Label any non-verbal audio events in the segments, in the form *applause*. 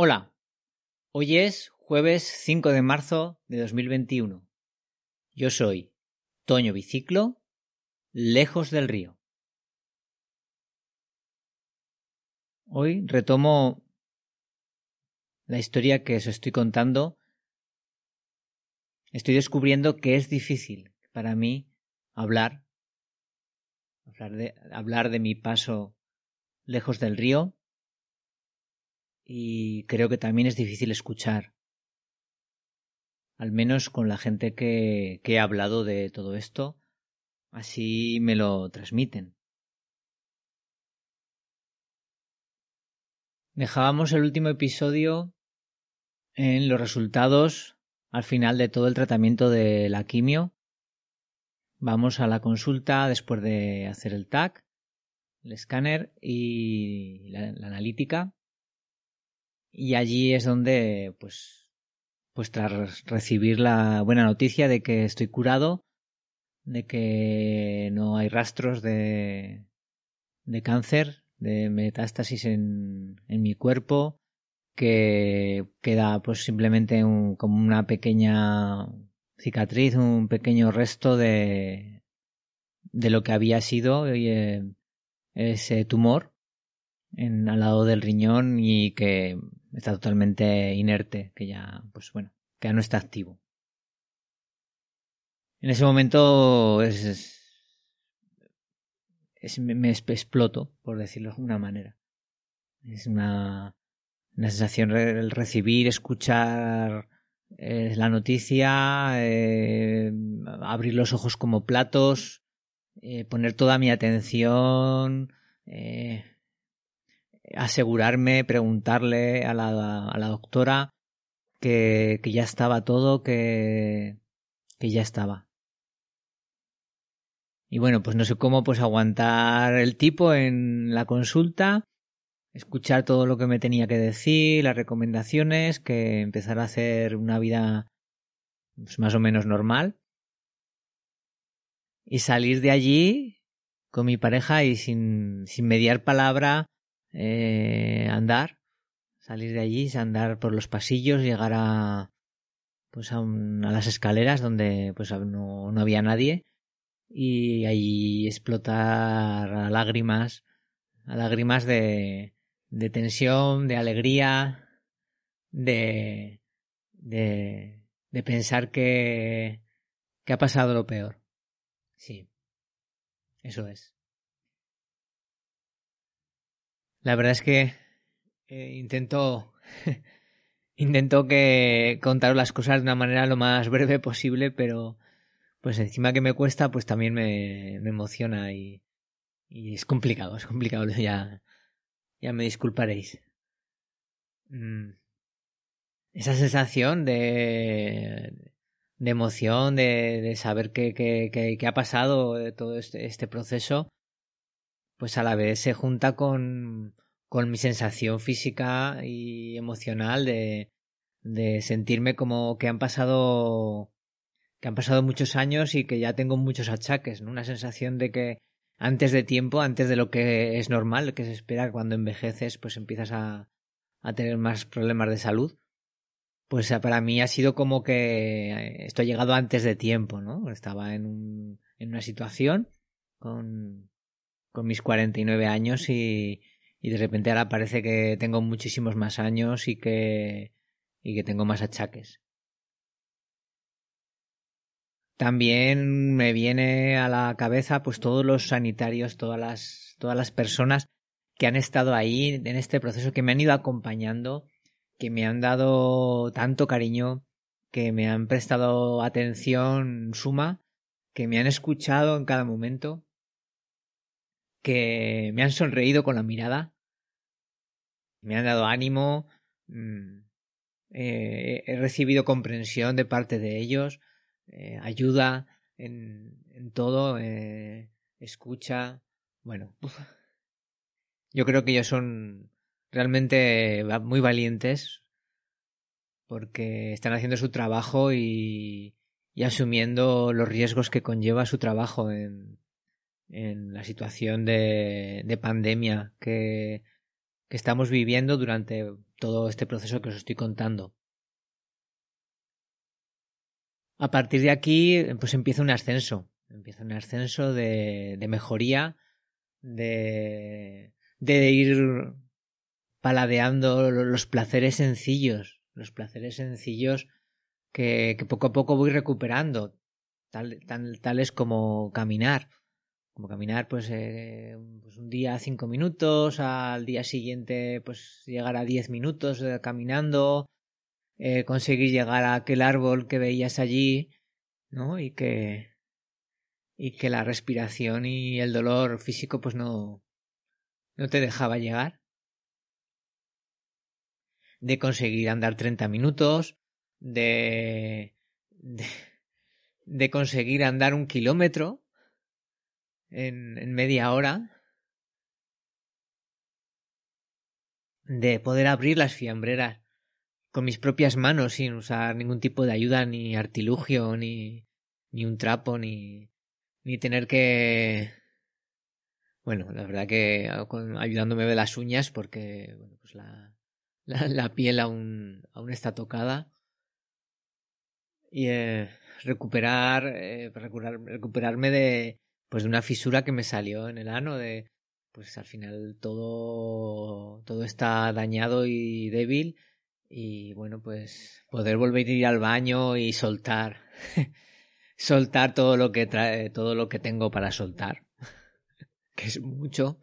Hola, hoy es jueves 5 de marzo de 2021. Yo soy Toño Biciclo, lejos del río. Hoy retomo la historia que os estoy contando. Estoy descubriendo que es difícil para mí hablar, hablar de, hablar de mi paso lejos del río y creo que también es difícil escuchar. Al menos con la gente que, que he hablado de todo esto, así me lo transmiten. Dejábamos el último episodio en los resultados al final de todo el tratamiento de la quimio. Vamos a la consulta después de hacer el TAC, el escáner y la, la analítica y allí es donde, pues, pues tras recibir la buena noticia de que estoy curado, de que no hay rastros de, de cáncer, de metástasis en, en mi cuerpo, que queda pues simplemente un, como una pequeña cicatriz, un pequeño resto de, de lo que había sido eh, ese tumor en, al lado del riñón y que está totalmente inerte, que ya, pues bueno, que ya no está activo. En ese momento es, es, me, exploto, por decirlo de alguna manera. Es una, una sensación el recibir, escuchar eh, la noticia, eh, abrir los ojos como platos, eh, poner toda mi atención, asegurarme, preguntarle a la, a la doctora que, que, ya estaba todo, que, que ya estaba. Y bueno, pues no sé cómo pues aguantar el tipo en la consulta, escuchar todo lo que me tenía que decir, las recomendaciones, que empezar a hacer una vida pues, más o menos normal. Y salir de allí con mi pareja y sin, sin mediar palabra, eh, andar, salir de allí, andar por los pasillos, llegar a pues a, un, a las escaleras donde pues no, no había nadie y ahí explotar a lágrimas, a lágrimas de, de tensión, de alegría, de, de, de pensar que, que ha pasado lo peor. Sí, eso es. La verdad es que eh, intento *laughs* intento que contar las cosas de una manera lo más breve posible, pero pues encima que me cuesta, pues también me, me emociona y, es complicado, es complicado, *laughs* ya, ya me disculparéis. Mm. Esa sensación de, de emoción, de, de saber que, que, que, ha pasado todo este, este proceso, pues a la vez se junta con, con mi sensación física y emocional de, de sentirme como que han pasado que han pasado muchos años y que ya tengo muchos achaques, ¿no? Una sensación de que antes de tiempo, antes de lo que es normal, que se espera cuando envejeces, pues empiezas a, a tener más problemas de salud. Pues para mí ha sido como que esto ha llegado antes de tiempo, ¿no? Estaba en, un, en una situación con, con mis 49 años y, y de repente ahora parece que tengo muchísimos más años y que, y que tengo más achaques. También me viene a la cabeza pues todos los sanitarios, todas las, todas las personas que han estado ahí en este proceso, que me han ido acompañando, que me han dado tanto cariño, que me han prestado atención suma, que me han escuchado en cada momento que me han sonreído con la mirada, me han dado ánimo, mm, eh, he recibido comprensión de parte de ellos, eh, ayuda en, todo, eh, escucha, bueno, yo creo que ellos son realmente muy valientes porque están haciendo su trabajo y, y asumiendo los riesgos que conlleva su trabajo en, en la situación de, de pandemia que, que estamos viviendo durante todo este proceso que os estoy contando. A partir de aquí, pues empieza un ascenso, empieza un ascenso de, de mejoría, de, de ir paladeando los placeres sencillos, los placeres sencillos que, que poco a poco voy recuperando, tal, tal, tales como caminar, como caminar pues, eh, pues, un día cinco minutos, al día siguiente pues llegar a diez minutos eh, caminando, eh, conseguir llegar a aquel árbol que veías allí, ¿no? Y que y que la respiración y el dolor físico pues no no te dejaba llegar. De conseguir andar treinta minutos, de, de, de conseguir andar un kilómetro, en, en media hora de poder abrir las fiambreras con mis propias manos sin usar ningún tipo de ayuda ni artilugio ni ni un trapo ni ni tener que bueno la verdad que ayudándome de las uñas porque bueno pues la la, la piel aún aún está tocada. Y eh, recuperar, eh, recuperar recuperarme de pues de una fisura que me salió en el ano de pues al final todo todo está dañado y débil y bueno pues poder volver a ir al baño y soltar *laughs* soltar todo lo que trae todo lo que tengo para soltar *laughs* que es mucho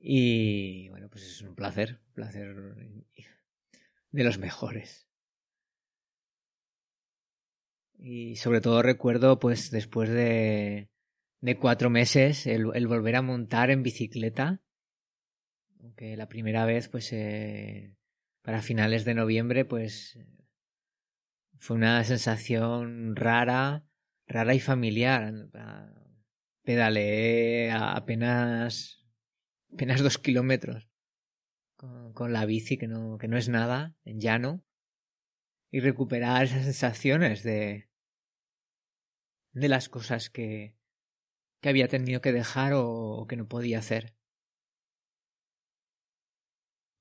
y bueno pues es un placer placer de los mejores. Y sobre todo recuerdo pues después de de cuatro meses el, el, volver a montar en bicicleta. Aunque la primera vez, pues, eh, para finales de noviembre, pues, fue una sensación rara, rara y familiar. Pedaleé apenas, apenas dos kilómetros con, con la bici, que no, que no es nada, en llano. Y recuperar esas sensaciones de, de las cosas que, que había tenido que dejar o, que no podía hacer.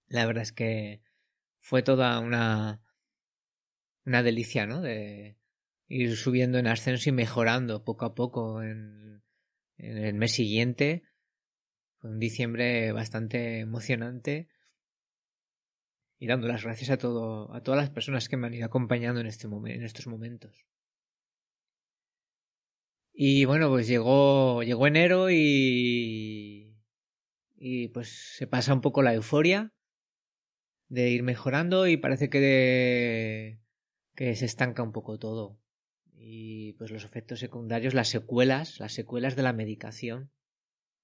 La verdad es que fue toda una una delicia, ¿no? De ir subiendo en ascenso y mejorando poco a poco en, el mes siguiente. Fue un diciembre bastante emocionante y dando las gracias a todo a todas las personas que me han ido acompañando en este en estos momentos. Y bueno, pues llegó, llegó enero y, y pues se pasa un poco la euforia de ir mejorando y parece que, de, que se estanca un poco todo. Y pues los efectos secundarios, las secuelas, las secuelas de la medicación,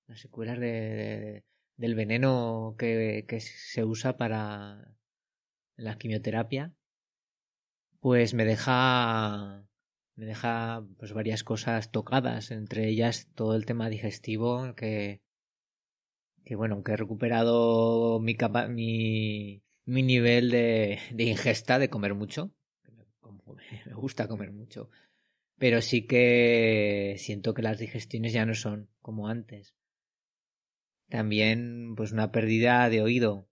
las secuelas de, de del veneno que, que se usa para la quimioterapia, pues me deja me deja pues varias cosas tocadas, entre ellas todo el tema digestivo que que bueno, aunque he recuperado mi mi nivel de, de ingesta de comer mucho, me gusta comer mucho, pero sí que siento que las digestiones ya no son como antes. También pues una pérdida de oído.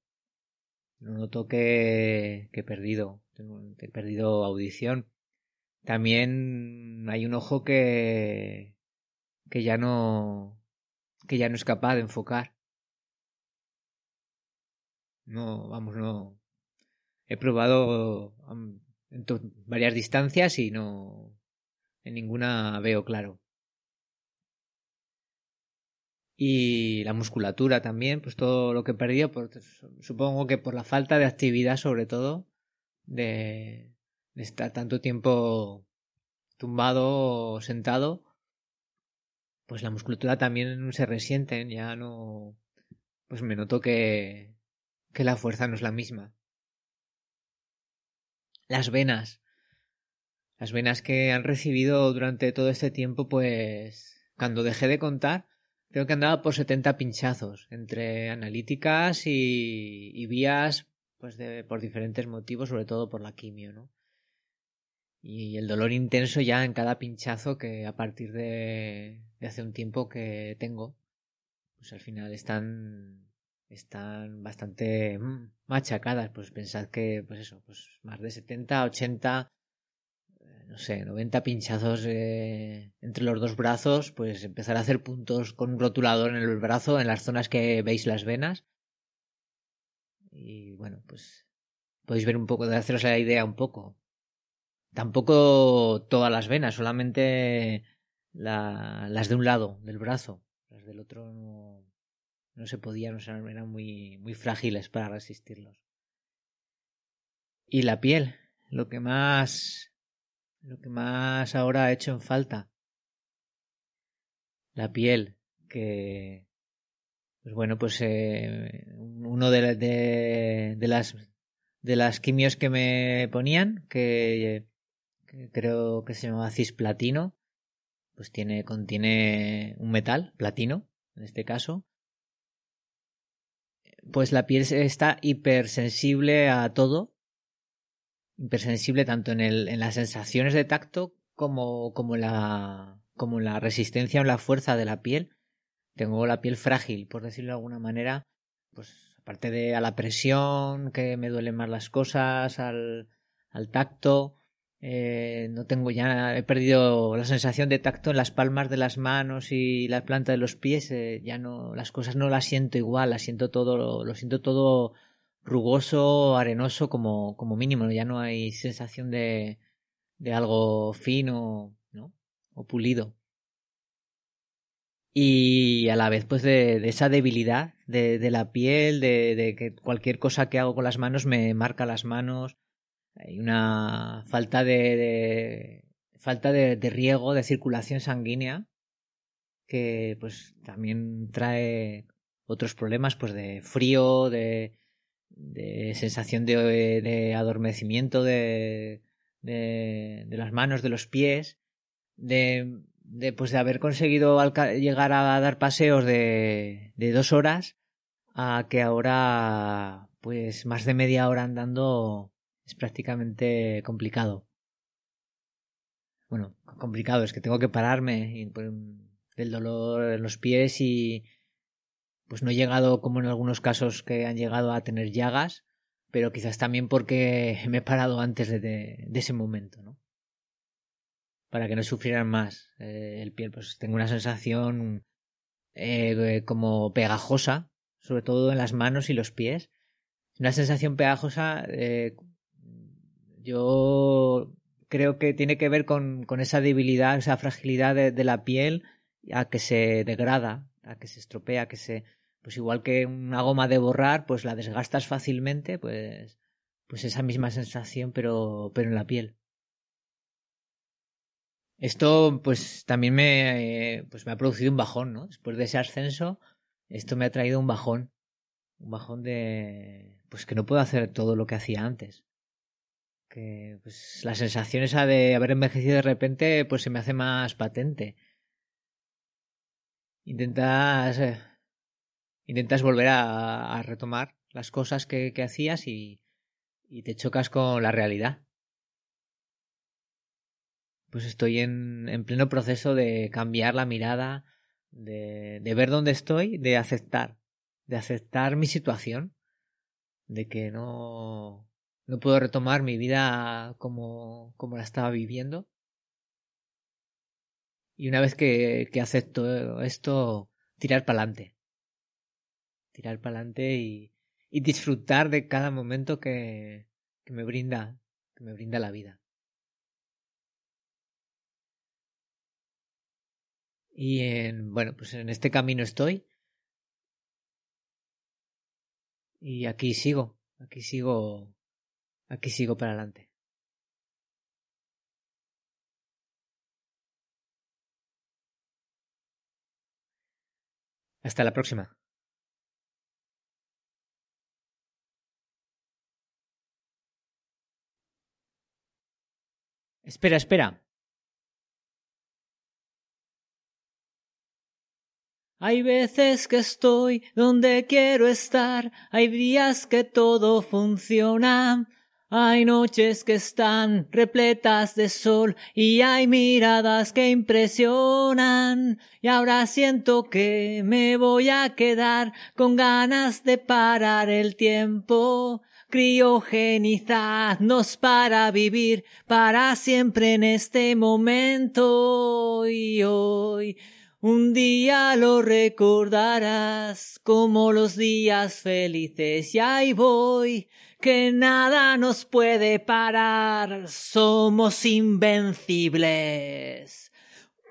Noto que, que he perdido, he perdido audición también hay un ojo que que ya no que ya no es capaz de enfocar. No, vamos, no. He probado en varias distancias y no en ninguna veo claro. Y la musculatura también, pues todo lo que he perdido, pues, supongo que por la falta de actividad sobre todo, de, estar tanto tiempo tumbado o sentado, pues la musculatura también se resiente, ya no, pues me noto que, que la fuerza no es la misma. Las venas. Las venas que han recibido durante todo este tiempo, pues cuando dejé de contar, creo que andaba por 70 pinchazos entre analíticas y, vías pues por diferentes motivos, sobre todo por la quimio, ¿no? Y el dolor intenso ya en cada pinchazo que a partir de, hace un tiempo que tengo, pues al final están están bastante mm, machacadas, pues pensad que pues eso, pues más de 70, 80 no sé, 90 pinchazos eh, entre los dos brazos, pues empezar a hacer puntos con un rotulador en el brazo, en las zonas que veis las venas. Y bueno, pues podéis ver un poco, de haceros la idea un poco. Tampoco todas las venas, solamente las de un lado del brazo. Las del otro no, se podían, o eran muy, muy frágiles para resistirlos. Y la piel, lo que más lo que más ahora ha hecho en falta. La piel, que pues bueno, pues eh, uno de, de, de, las de las quimios que me ponían, que, creo que se llama cisplatino, pues tiene contiene un metal, platino, en este caso. Pues la piel está hipersensible a todo hipersensible tanto en, el, en las sensaciones de tacto como, como, la, como la resistencia o la fuerza de la piel. Tengo la piel frágil, por decirlo de alguna manera, pues aparte de a la presión, que me duelen más las cosas, al, al tacto, eh, no tengo ya, he perdido la sensación de tacto en las palmas de las manos y la planta de los pies, eh, ya no, las cosas no las siento igual, las siento todo, lo siento todo rugoso, arenoso como, como mínimo, ya no hay sensación de, de algo fino, ¿no? O pulido. Y a la vez, pues, de, de esa debilidad de, de la piel, de, de, que cualquier cosa que hago con las manos me marca las manos. Hay una falta de, falta de, riego, de circulación sanguínea, que pues también trae otros problemas, pues de frío, de, sensación de, de adormecimiento de, de, las manos, de los pies, de, pues de haber conseguido llegar a dar paseos de, de dos horas a que ahora pues más de media hora andando es prácticamente complicado. Bueno, complicado es que tengo que pararme y, pues, del dolor en los pies y, pues no he llegado como en algunos casos que han llegado a tener llagas, pero quizás también porque *laughs* me he parado antes de, de, ese momento, ¿no? Para que no sufrieran más eh, el piel, pues tengo una sensación eh, como pegajosa, sobre todo en las manos y los pies. Una sensación pegajosa, eh, yo creo que tiene que ver con, con esa debilidad, esa fragilidad de, la piel a que se degrada a que se estropea, que se pues igual que una goma de borrar, pues la desgastas fácilmente, pues pues esa misma sensación pero pero en la piel. Esto pues también me pues me ha producido un bajón, ¿no? Después de ese ascenso, esto me ha traído un bajón, un bajón de pues que no puedo hacer todo lo que hacía antes. Que pues la sensación esa de haber envejecido de repente pues se me hace más patente intentas eh, intentas volver a, a, retomar las cosas que, que hacías y, y, te chocas con la realidad. Pues estoy en, en pleno proceso de cambiar la mirada, de, de, ver dónde estoy, de aceptar, de aceptar mi situación, de que no, no puedo retomar mi vida como, como la estaba viviendo y una vez que, que acepto esto, tirar para adelante. Tirar para adelante y, y disfrutar de cada momento que, que me brinda, que me brinda la vida. Y en, bueno, pues en este camino estoy. Y aquí sigo, aquí sigo, Aquí sigo para adelante. Hasta la próxima. Espera, espera. Hay veces que estoy donde quiero estar, hay días que todo funciona hay noches que están repletas de sol y hay miradas que impresionan. Y ahora siento que me voy a quedar con ganas de parar el tiempo. Criogenizadnos para vivir para siempre en este momento y hoy un día lo recordarás como los días felices. Y ahí voy, que nada nos puede parar, somos invencibles.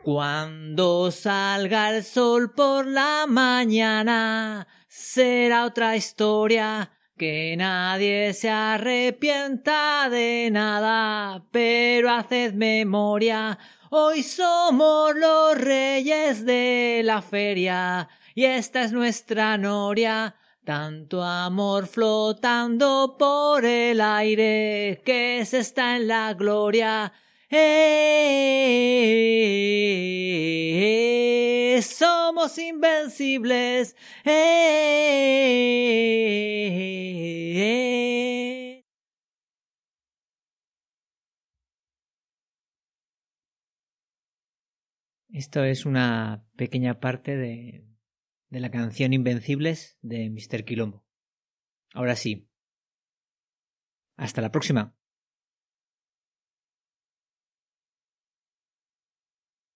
Cuando salga el sol por la mañana, será otra historia, que nadie se arrepienta de nada, pero haced memoria, Hoy somos los reyes de la feria y esta es nuestra noria. Tanto amor flotando por el aire que se está en la gloria. Eh, somos invencibles. Eh, Esto es una pequeña parte de, de la canción Invencibles de Mr. Quilombo. Ahora sí. Hasta la próxima.